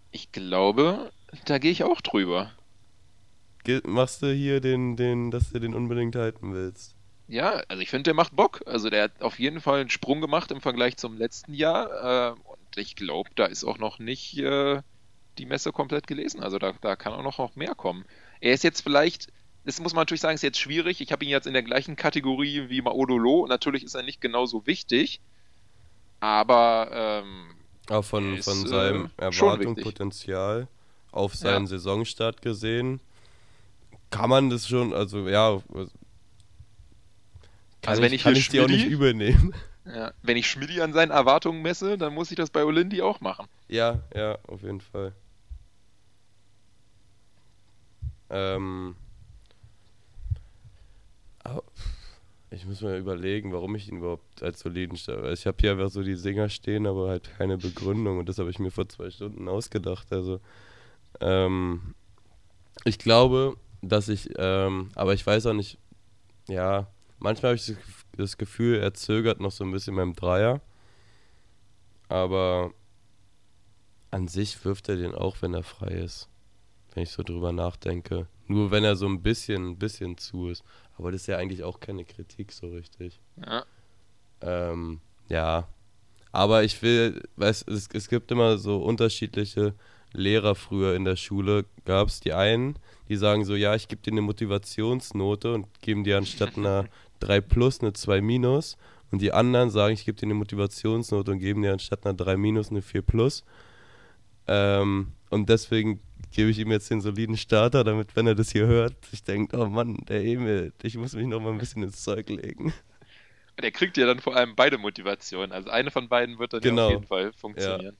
ich glaube, da gehe ich auch drüber. Ge machst du hier den, den, dass du den unbedingt halten willst? Ja, also ich finde, der macht Bock. Also der hat auf jeden Fall einen Sprung gemacht im Vergleich zum letzten Jahr. Äh, und ich glaube, da ist auch noch nicht äh, die Messe komplett gelesen. Also da, da kann auch noch mehr kommen. Er ist jetzt vielleicht, das muss man natürlich sagen, ist jetzt schwierig. Ich habe ihn jetzt in der gleichen Kategorie wie Maodolo. Natürlich ist er nicht genauso wichtig. Aber ähm, auch von, ist, von seinem äh, Erwartungspotenzial auf seinen ja. Saisonstart gesehen, kann man das schon, also ja, also wenn ich, kann ich die auch nicht übernehmen. Ja, wenn ich Schmidti an seinen Erwartungen messe, dann muss ich das bei Olindi auch machen. Ja, ja, auf jeden Fall. Ähm, ich muss mir überlegen, warum ich ihn überhaupt als soliden stelle. Ich habe hier einfach so die Singer stehen, aber halt keine Begründung und das habe ich mir vor zwei Stunden ausgedacht. Also, ähm, ich glaube, dass ich, ähm, aber ich weiß auch nicht, ja, Manchmal habe ich das Gefühl, er zögert noch so ein bisschen beim Dreier. Aber an sich wirft er den auch, wenn er frei ist. Wenn ich so drüber nachdenke. Nur wenn er so ein bisschen, ein bisschen zu ist. Aber das ist ja eigentlich auch keine Kritik so richtig. Ja. Ähm, ja. Aber ich will, weißt, es, es gibt immer so unterschiedliche Lehrer früher in der Schule. Gab es die einen, die sagen so, ja, ich gebe dir eine Motivationsnote und geben dir anstatt einer 3 plus eine 2 minus und die anderen sagen, ich gebe dir eine Motivationsnote und geben dir anstatt einer 3 minus eine 4 plus. Ähm, und deswegen gebe ich ihm jetzt den soliden Starter, damit, wenn er das hier hört, ich denke, oh Mann, der Emil, ich muss mich noch mal ein bisschen ins Zeug legen. Der kriegt ja dann vor allem beide Motivationen. Also eine von beiden wird dann genau. ja auf jeden Fall funktionieren.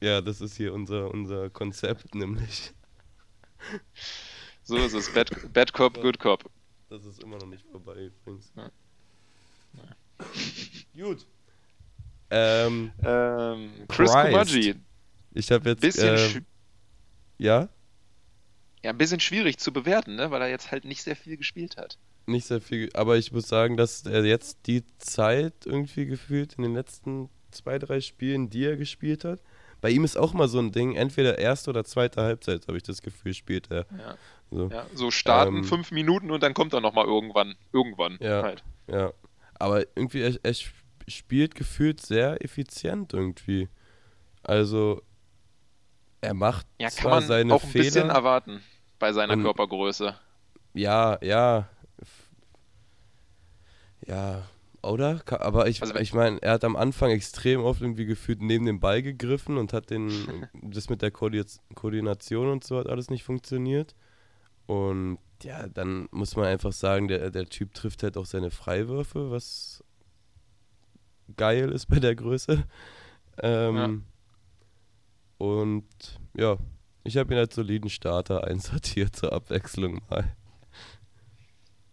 Ja. ja, das ist hier unser, unser Konzept, nämlich. So ist es. Bad, Bad Cop, Good Cop. Das ist immer noch nicht vorbei übrigens. Ja. Gut. Ähm, ähm, Chris Kumaji. Ich habe jetzt. Bisschen äh, ja? Ja, ein bisschen schwierig zu bewerten, ne? weil er jetzt halt nicht sehr viel gespielt hat. Nicht sehr viel, aber ich muss sagen, dass er jetzt die Zeit irgendwie gefühlt in den letzten zwei, drei Spielen, die er gespielt hat, bei ihm ist auch mal so ein Ding, entweder erste oder zweite Halbzeit, habe ich das Gefühl, spielt er. Ja. So, ja, so starten ähm, fünf Minuten und dann kommt er nochmal irgendwann. Irgendwann ja, halt. Ja. Aber irgendwie, er, er spielt gefühlt sehr effizient irgendwie. Also, er macht ja, zwar kann man seine auch ein Fehler, bisschen erwarten bei seiner und, Körpergröße. Ja, ja. Ja, oder? Aber ich, also, ich meine, er hat am Anfang extrem oft irgendwie gefühlt neben den Ball gegriffen und hat den, das mit der Koordination und so hat alles nicht funktioniert. Und ja, dann muss man einfach sagen, der, der Typ trifft halt auch seine Freiwürfe, was geil ist bei der Größe. Ähm, ja. Und ja, ich habe ihn als soliden Starter einsortiert zur Abwechslung mal.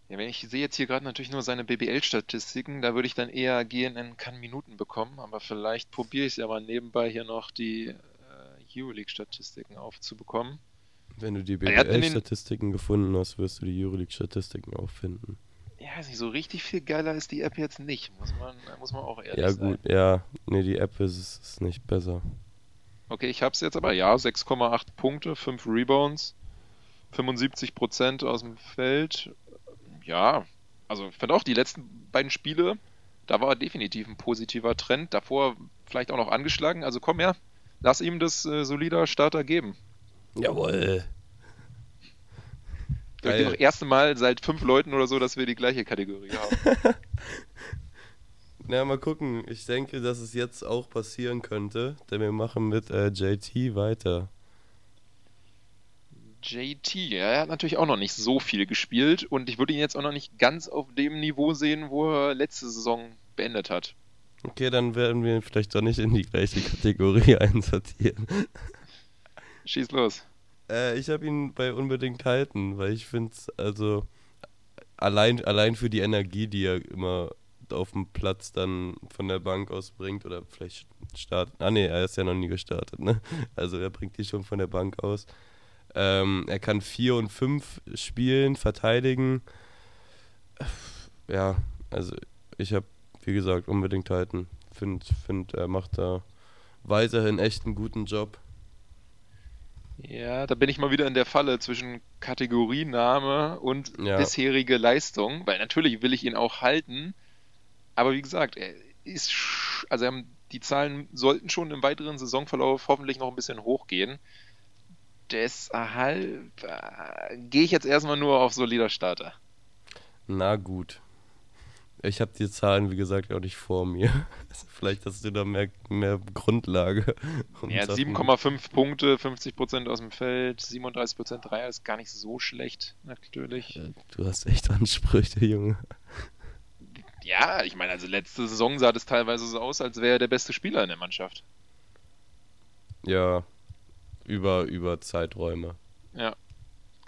Ja, wenn ich sehe jetzt hier gerade natürlich nur seine BBL-Statistiken, da würde ich dann eher gehen in kann Minuten bekommen, aber vielleicht probiere ich es ja mal nebenbei hier noch die äh, Euroleague-Statistiken aufzubekommen. Wenn du die BBL-Statistiken gefunden hast, wirst du die Euroleague-Statistiken auch finden. Ja, ja, nicht so richtig viel geiler ist die App jetzt nicht, muss man, muss man auch ehrlich Ja, sein. gut, ja. Nee, die App ist, ist nicht besser. Okay, ich hab's jetzt aber, ja, 6,8 Punkte, 5 Rebounds, 75% aus dem Feld. Ja, also ich fand auch die letzten beiden Spiele, da war definitiv ein positiver Trend. Davor vielleicht auch noch angeschlagen. Also komm her, lass ihm das äh, solider Starter geben. Jawohl. Das Geil. ist das erste Mal seit fünf Leuten oder so, dass wir die gleiche Kategorie haben. Na, mal gucken. Ich denke, dass es jetzt auch passieren könnte, denn wir machen mit äh, JT weiter. JT, ja, er hat natürlich auch noch nicht so viel gespielt und ich würde ihn jetzt auch noch nicht ganz auf dem Niveau sehen, wo er letzte Saison beendet hat. Okay, dann werden wir ihn vielleicht doch nicht in die gleiche Kategorie einsortieren. Schieß los. Äh, ich habe ihn bei unbedingt halten, weil ich finde es, also allein, allein für die Energie, die er immer auf dem Platz dann von der Bank aus bringt oder vielleicht startet. Ah ne, er ist ja noch nie gestartet, ne? Also er bringt die schon von der Bank aus. Ähm, er kann 4 und 5 spielen, verteidigen. Ja, also ich habe, wie gesagt, unbedingt halten. Finde, find, er macht da weiterhin echt einen guten Job. Ja, da bin ich mal wieder in der Falle zwischen Kategoriename und Ja. bisherige Leistung, weil natürlich will ich ihn auch halten, aber wie gesagt, er ist, sch- also die Zahlen sollten schon im weiteren Saisonverlauf hoffentlich noch ein bisschen hochgehen. Deshalb äh, gehe ich jetzt erstmal nur auf solider Starter. Na gut. Ich habe die Zahlen, wie gesagt, auch nicht vor mir. Also Vielleicht hast du da mehr, mehr Grundlage. um Sachen- 7,5 Punkte, 50% aus dem Feld, 37% Dreier ist gar nicht so schlecht, natürlich. Äh, Du hast echt Ansprüche, Junge. Ja, ich meine, also letzte Saison sah das teilweise so aus, als wäre er der beste Spieler in der Mannschaft. Ja, über, über Zeiträume. Ja.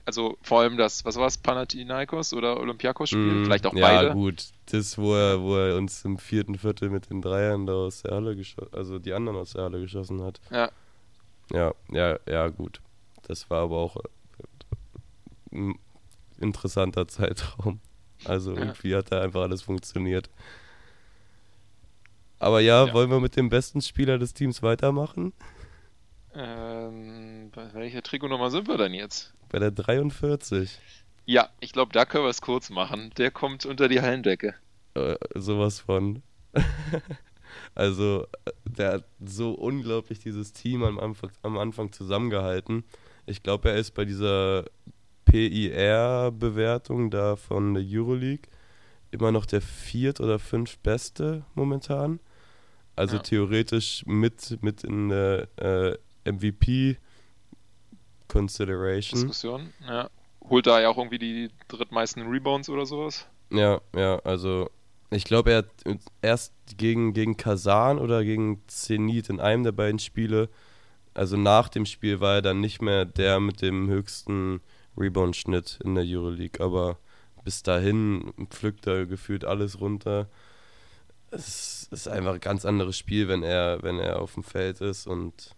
Also vor allem das, was war es, Panathinaikos oder Olympiakos-Spiel? Mm, Vielleicht auch ja, beide. gut. Das, wo er, wo er uns im vierten Viertel mit den Dreiern da aus der Halle geschossen, also die anderen aus der Halle geschossen hat. Ja. Ja, ja, ja, gut. Das war aber auch äh, ein interessanter Zeitraum. Also Ja. irgendwie hat da einfach alles funktioniert. Aber ja, Ja. wollen wir mit dem besten Spieler des Teams weitermachen? Ähm, bei welcher Trikotnummer sind wir denn jetzt? Bei der 43. Ja, ich glaube, da können wir es kurz machen. Der kommt unter die Hallendecke. Äh, sowas von. also, äh, der hat so unglaublich dieses Team am Anfang, am Anfang zusammengehalten. Ich glaube, er ist bei dieser PIR-Bewertung da von der Euroleague immer noch der viert oder fünf beste momentan. Also Ja. theoretisch mit, mit in der äh, MVP-Consideration. Diskussion. Ja. Holt da ja auch irgendwie die drittmeisten Rebounds oder sowas. Ja, ja, also ich glaube, er hat erst gegen, gegen Kasan oder gegen Zenit in einem der beiden Spiele, also nach dem Spiel war er dann nicht mehr der mit dem höchsten Rebound-Schnitt in der Euroleague, aber bis dahin pflückt er gefühlt alles runter. Es ist einfach ein ganz anderes Spiel, wenn er, wenn er auf dem Feld ist und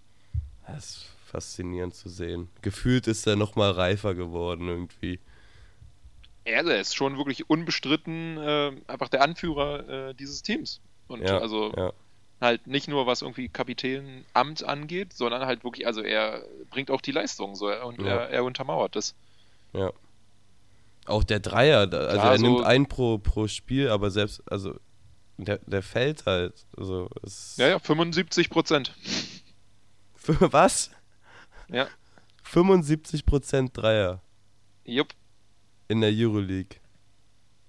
es ist faszinierend zu sehen. Gefühlt ist er nochmal reifer geworden irgendwie. Ja, also er ist schon wirklich unbestritten äh, einfach der Anführer äh, dieses Teams. Und Ja, also ja. halt nicht nur was irgendwie Kapitänamt angeht, sondern halt wirklich, also er bringt auch die Leistung so und Ja. er, er untermauert das. Ja. Auch der Dreier, also er so- nimmt einen pro, pro Spiel, aber selbst, also der, der fällt halt. Also Ja, ja, 75 Prozent. Für was? Ja. 75% Dreier Jupp. in der Euroleague.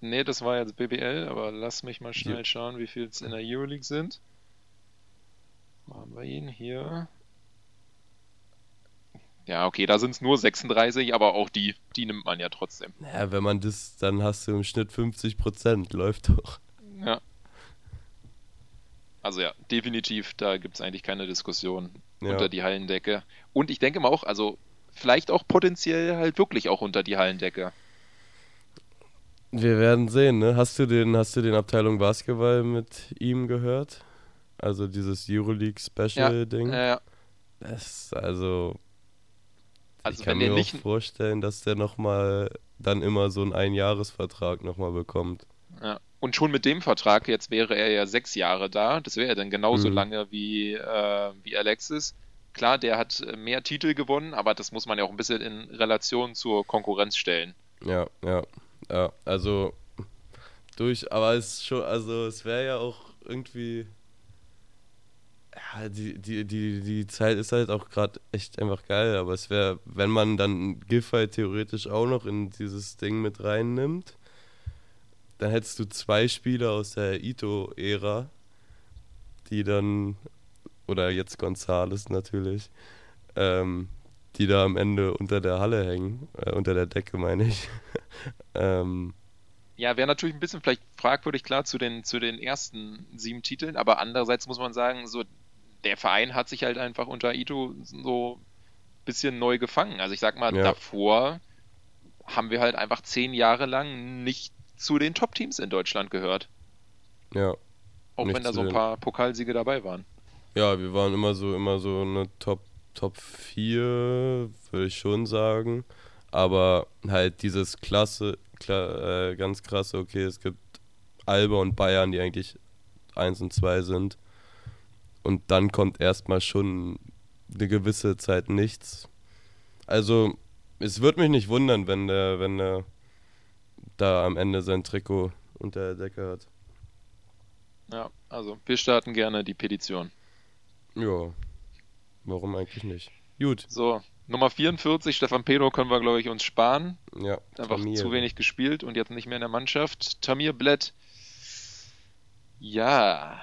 Nee, das war jetzt BBL, aber lass mich mal schnell Ja. schauen, wie viel es in der Euroleague sind. Haben wir ihn hier? Ja, okay, da sind es nur 36, aber auch die, die nimmt man ja trotzdem. Ja, wenn man das, dann hast du im Schnitt 50%, läuft doch. Ja. Also ja, definitiv, da gibt es eigentlich keine Diskussion Ja. unter die Hallendecke. Und ich denke mal auch, also vielleicht auch potenziell halt wirklich auch unter die Hallendecke. Wir werden sehen, ne? Hast du den, hast du den Abteilung Basketball mit ihm gehört? Also dieses Euroleague Special Ding? Ja, ja. Das, also, Also ich kann mir auch nicht, vorstellen, dass der nochmal dann immer so einen Einjahresvertrag nochmal bekommt. Ja. Und schon mit dem Vertrag, jetzt wäre er ja sechs Jahre da, das wäre ja dann genauso mhm. lange wie, äh, wie Alexis. Klar, der hat mehr Titel gewonnen, aber das muss man ja auch ein bisschen in Relation zur Konkurrenz stellen. Ja, ja, ja. Also durch, aber es schon, also es wäre ja auch irgendwie. Ja, die, die, die, die Zeit ist halt auch gerade echt einfach geil, aber es wäre, wenn man dann Giffey theoretisch auch noch in dieses Ding mit reinnimmt, dann hättest du zwei Spieler aus der Ito-Ära, die dann, oder jetzt Gonzales natürlich, ähm, die da am Ende unter der Halle hängen, äh, unter der Decke meine ich. ähm, ja, wäre natürlich ein bisschen vielleicht fragwürdig, klar, zu den, zu den ersten sieben Titeln, aber andererseits muss man sagen, so der Verein hat sich halt einfach unter Ito so ein bisschen neu gefangen. Also ich sag mal, ja. davor haben wir halt einfach zehn Jahre lang nicht zu den Top-Teams in Deutschland gehört. Ja. Auch wenn da so ein paar Pokalsiege dabei waren. Ja, wir waren immer so, immer so eine Top, Top 4, würde ich schon sagen. Aber halt dieses klasse, klar, äh, ganz krasse, okay, es gibt Alba und Bayern, die eigentlich 1 und 2 sind. Und dann kommt erstmal schon eine gewisse Zeit nichts. Also, es würde mich nicht wundern, wenn der, wenn der da am Ende sein Trikot unter der Decke hat. Ja, also wir starten gerne die Petition. Ja, warum eigentlich nicht? Gut. So, Nummer 44, Stefan Pedro können wir, glaube ich, uns sparen. Ja. Einfach Tamir. zu wenig gespielt und jetzt nicht mehr in der Mannschaft. Tamir Blett. Ja,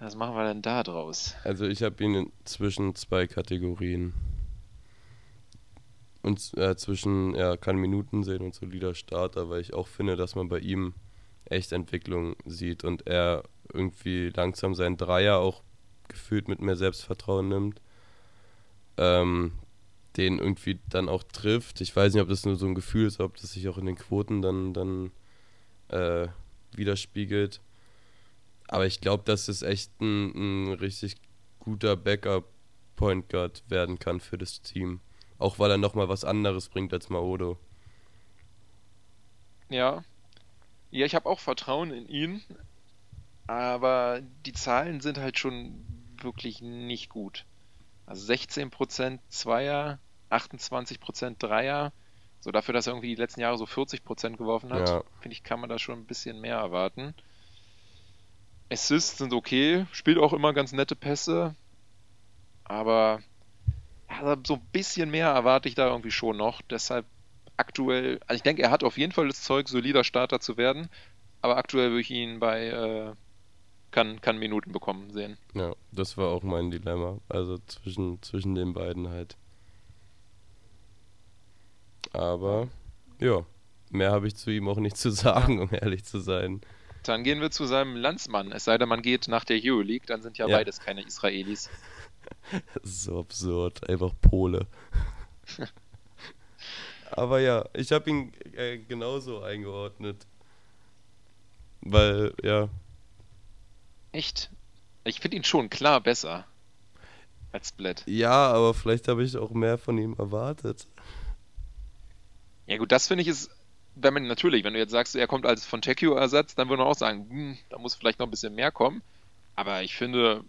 was machen wir denn da draus? Also ich habe ihn zwischen zwei Kategorien. Und äh, zwischen, er kann Minuten sehen und solider Starter, weil ich auch finde, dass man bei ihm echt Entwicklung sieht und er irgendwie langsam seinen Dreier auch gefühlt mit mehr Selbstvertrauen nimmt. Ähm, den irgendwie dann auch trifft. Ich weiß nicht, ob das nur so ein Gefühl ist, ob das sich auch in den Quoten dann, dann äh, widerspiegelt. Aber ich glaube, dass es echt ein, ein richtig guter Backup-Point Guard werden kann für das Team. Auch weil er nochmal was anderes bringt als Maodo. Ja. Ja, ich habe auch Vertrauen in ihn. Aber die Zahlen sind halt schon wirklich nicht gut. Also 16% Zweier, 28% Dreier. So dafür, dass er irgendwie die letzten Jahre so 40% geworfen hat, ja. finde ich, kann man da schon ein bisschen mehr erwarten. Assists sind okay, spielt auch immer ganz nette Pässe, aber ja, so ein bisschen mehr erwarte ich da irgendwie schon noch. Deshalb aktuell, also ich denke, er hat auf jeden Fall das Zeug, solider Starter zu werden, aber aktuell würde ich ihn bei äh, kann, kann Minuten bekommen sehen. Ja, das war auch mein Dilemma. Also zwischen, zwischen den beiden halt. Aber ja, mehr habe ich zu ihm auch nicht zu sagen, um ehrlich zu sein. Dann gehen wir zu seinem Landsmann. Es sei denn, man geht nach der Euroleague, dann sind ja, ja. beides keine Israelis. so absurd, einfach Pole. Aber ja, ich habe ihn äh, genauso eingeordnet. Weil, ja. Echt? Ich finde ihn schon klar besser als Split. Ja, aber vielleicht habe ich auch mehr von ihm erwartet. Ja gut, das finde ich ist, wenn man natürlich, wenn du jetzt sagst, er kommt als von Fontecchio-Ersatz, dann würde man auch sagen, hm, da muss vielleicht noch ein bisschen mehr kommen. Aber ich finde,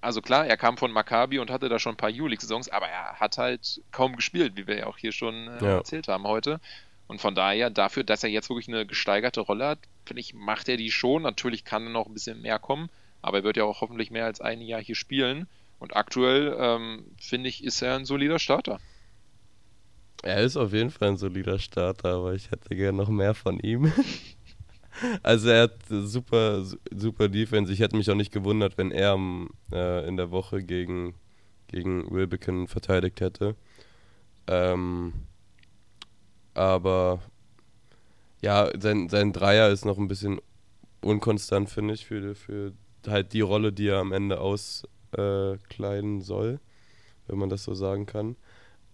also klar, er kam von Maccabi und hatte da schon ein paar Euroleague-Saisons, aber er hat halt kaum gespielt, wie wir ja auch hier schon äh, ja. erzählt haben heute. Und von daher, dafür, dass er jetzt wirklich eine gesteigerte Rolle hat, finde ich, macht er die schon. Natürlich kann noch ein bisschen mehr kommen, aber er wird ja auch hoffentlich mehr als ein Jahr hier spielen. Und aktuell, ähm, finde ich, ist er ein solider Starter. Er ist auf jeden Fall ein solider Starter, aber ich hätte gerne noch mehr von ihm. also er hat super, super Defense. Ich hätte mich auch nicht gewundert, wenn er äh, in der Woche gegen, gegen Wilbekin verteidigt hätte. Ähm, aber ja, sein, sein Dreier ist noch ein bisschen unkonstant, finde ich, für, für halt die Rolle, die er am Ende auskleiden äh, soll, wenn man das so sagen kann.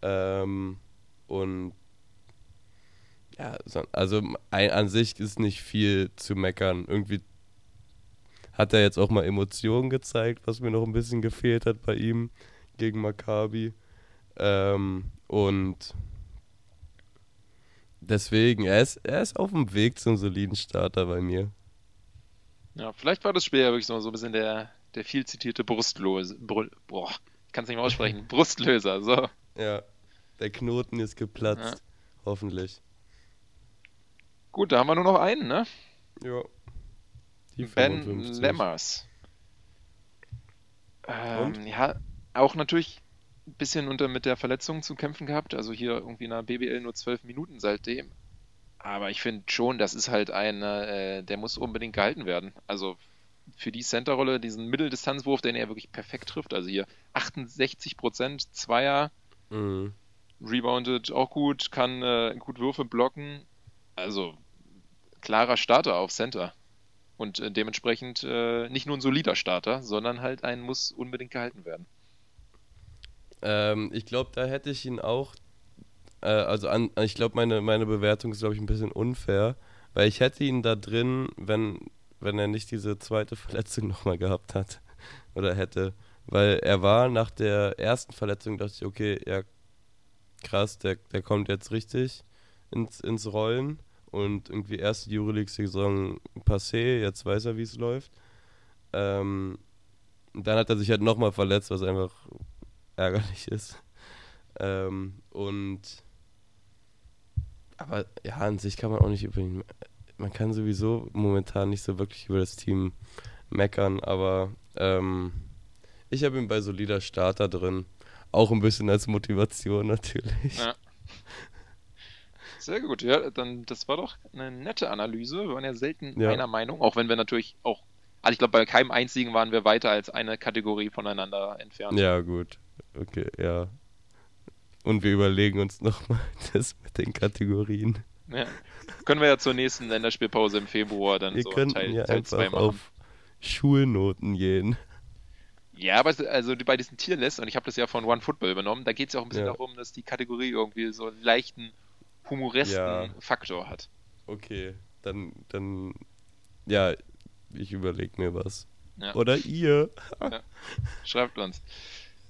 Ähm, und ja, also ein, an sich ist nicht viel zu meckern. Irgendwie hat er jetzt auch mal Emotionen gezeigt, was mir noch ein bisschen gefehlt hat bei ihm gegen Maccabi. Ähm, und deswegen, er ist, er ist auf dem Weg zum soliden Starter bei mir. Ja, vielleicht war das Spiel ja wirklich so, so ein bisschen der, der viel zitierte Brustlose. Br boah, ich kann es nicht mehr aussprechen. Brustlöser, so. Ja, der Knoten ist geplatzt. Ja. Hoffentlich. Gut, da haben wir nur noch einen, ne? Ja. Die Ben 55. Lemmers. Ähm, ja, auch natürlich ein bisschen unter mit der Verletzung zu kämpfen gehabt. Also hier irgendwie in der BBL nur zwölf Minuten seitdem. Aber ich finde schon, das ist halt einer, äh, der muss unbedingt gehalten werden. Also für die Centerrolle, diesen Mitteldistanzwurf, den er wirklich perfekt trifft. Also hier 68%, Zweier, Mhm. rebounded auch gut, kann äh, gut Würfe blocken. Also klarer Starter auf Center. Und äh, dementsprechend äh, nicht nur ein solider Starter, sondern halt ein muss unbedingt gehalten werden. Ähm, ich glaube, da hätte ich ihn auch. Äh, also, an, ich glaube, meine, meine Bewertung ist, glaube ich, ein bisschen unfair. Weil ich hätte ihn da drin, wenn, wenn er nicht diese zweite Verletzung nochmal gehabt hat. Oder hätte. Weil er war nach der ersten Verletzung, dachte ich, okay, ja, krass, der, der kommt jetzt richtig ins, ins Rollen. Und irgendwie erste Euroleague-Saison passé, jetzt weiß er, wie es läuft. Ähm, dann hat er sich halt nochmal verletzt, was einfach ärgerlich ist. Ähm, und aber ja, an sich kann man auch nicht über ihn. Man kann sowieso momentan nicht so wirklich über das Team meckern, aber ähm, ich habe ihn bei solider Starter drin. Auch ein bisschen als Motivation natürlich. Ja. Sehr gut, ja, dann das war doch eine nette Analyse. Wir waren ja selten Ja. einer Meinung, auch wenn wir natürlich auch, also ich glaube, bei keinem einzigen waren wir weiter als eine Kategorie voneinander entfernt. Ja, gut. Okay, ja. Und wir überlegen uns nochmal das mit den Kategorien. Ja. Können wir ja zur nächsten Länderspielpause im Februar dann Wir so könnten Teil, ja Teil 2 einfach auf Schulnoten gehen. Ja, aber also bei diesen Tierlists, und ich habe das ja von One Football übernommen, da geht es ja auch ein bisschen Ja. darum, dass die Kategorie irgendwie so einen leichten humoresken Ja. Faktor hat. Okay, dann, dann, ja, ich überlege mir was. Ja. Oder ihr. Schreibt uns.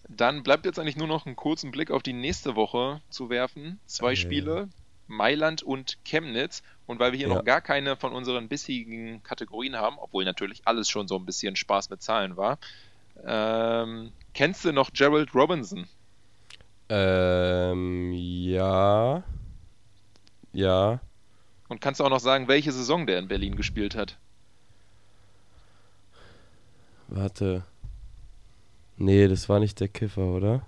Dann bleibt jetzt eigentlich nur noch einen kurzen Blick auf die nächste Woche zu werfen. Zwei ja, Spiele, Mailand und Chemnitz. Und weil wir hier Ja. noch gar keine von unseren bisherigen Kategorien haben, obwohl natürlich alles schon so ein bisschen Spaß mit Zahlen war, ähm, kennst du noch Gerald Robinson? Ähm, ja. Ja. Und kannst du auch noch sagen, welche Saison der in Berlin gespielt hat? Warte. Nee, das war nicht der Kiffer, oder?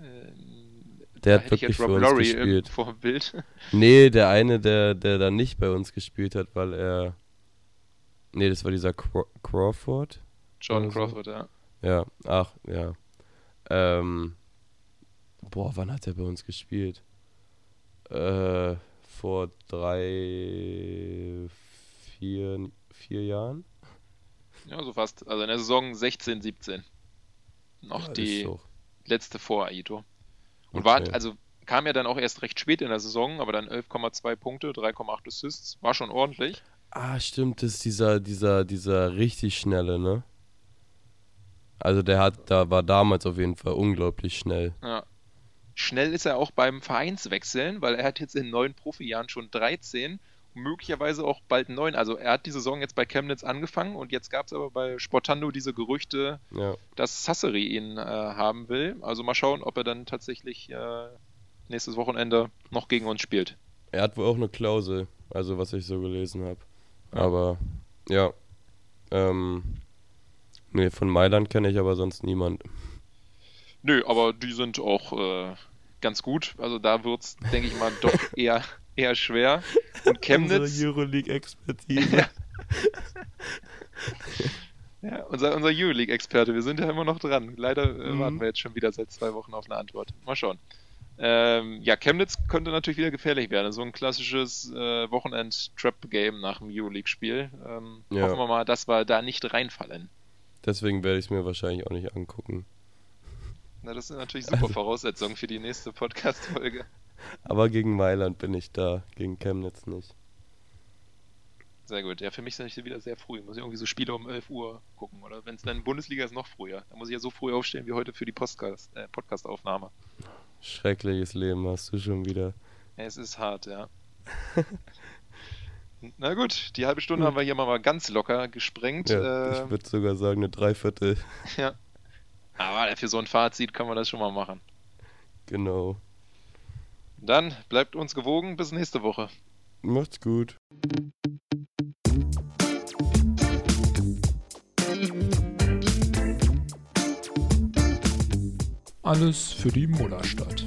Ähm, Der hat wirklich für Rob uns im- gespielt. vor dem Bild. Nee, der eine, der, der dann nicht bei uns gespielt hat, weil er. Nee, das war dieser Craw Crawford. John so. Crawford, ja. Ja, ach, ja. Ähm. Boah, wann hat er bei uns gespielt? Äh, vor drei, vier, vier Jahren? Ja, so fast. Also in der Saison 16, 17. Noch Ja, die doch- letzte vor Aito. Und war, Okay. also kam ja dann auch erst recht spät in der Saison, aber dann 11,2 Punkte, 3,8 Assists, war schon ordentlich. Ah, stimmt, das ist dieser, dieser, dieser richtig schnelle, ne? Also der hat, da war damals auf jeden Fall unglaublich schnell. Ja. Schnell ist er auch beim Vereinswechseln, weil er hat jetzt in neun Profijahren schon 13 und möglicherweise auch bald neun. Also er hat die Saison jetzt bei Chemnitz angefangen und jetzt gab es aber bei Sportando diese Gerüchte, Ja. dass Sasseri ihn äh, haben will. Also mal schauen, ob er dann tatsächlich äh, nächstes Wochenende noch gegen uns spielt. Er hat wohl auch eine Klausel, also was ich so gelesen habe. Aber ja. Ähm. Nee, von Mailand kenne ich aber sonst niemand. Nö, aber die sind auch äh, ganz gut. Also da wird es, denke ich mal, doch eher, eher schwer. Und Chemnitz, Unsere Euroleague-Expertise. ja, unser, unser Euroleague-Experte, wir sind ja immer noch dran. Leider äh, Mhm. warten wir jetzt schon wieder seit zwei Wochen auf eine Antwort. Mal schauen. Ähm, ja, Chemnitz könnte natürlich wieder gefährlich werden. So ein klassisches äh, Wochenend-Trap-Game nach dem Euroleague-Spiel. Ähm, Ja. Hoffen wir mal, dass wir da nicht reinfallen. Deswegen werde ich es mir wahrscheinlich auch nicht angucken. Na, das sind natürlich super Voraussetzungen für die nächste Podcast-Folge. Aber gegen Mailand bin ich da, gegen Chemnitz nicht. Sehr gut. Ja, für mich sind es wieder sehr früh. Muss ich irgendwie so Spiele um 11 Uhr gucken. Oder wenn es dann Bundesliga ist, noch früher. Da muss ich ja so früh aufstehen wie heute für die Podcast, äh, Podcast-Aufnahme. Schreckliches Leben hast du schon wieder. Es ist hart, ja. Na gut, die halbe Stunde haben wir hier mal ganz locker gesprengt. Ja, äh, ich würde sogar sagen, eine Dreiviertel. ja. Aber für so ein Fazit kann man das schon mal machen. Genau. Dann bleibt uns gewogen. Bis nächste Woche. Macht's gut. Alles für die Mullerstadt.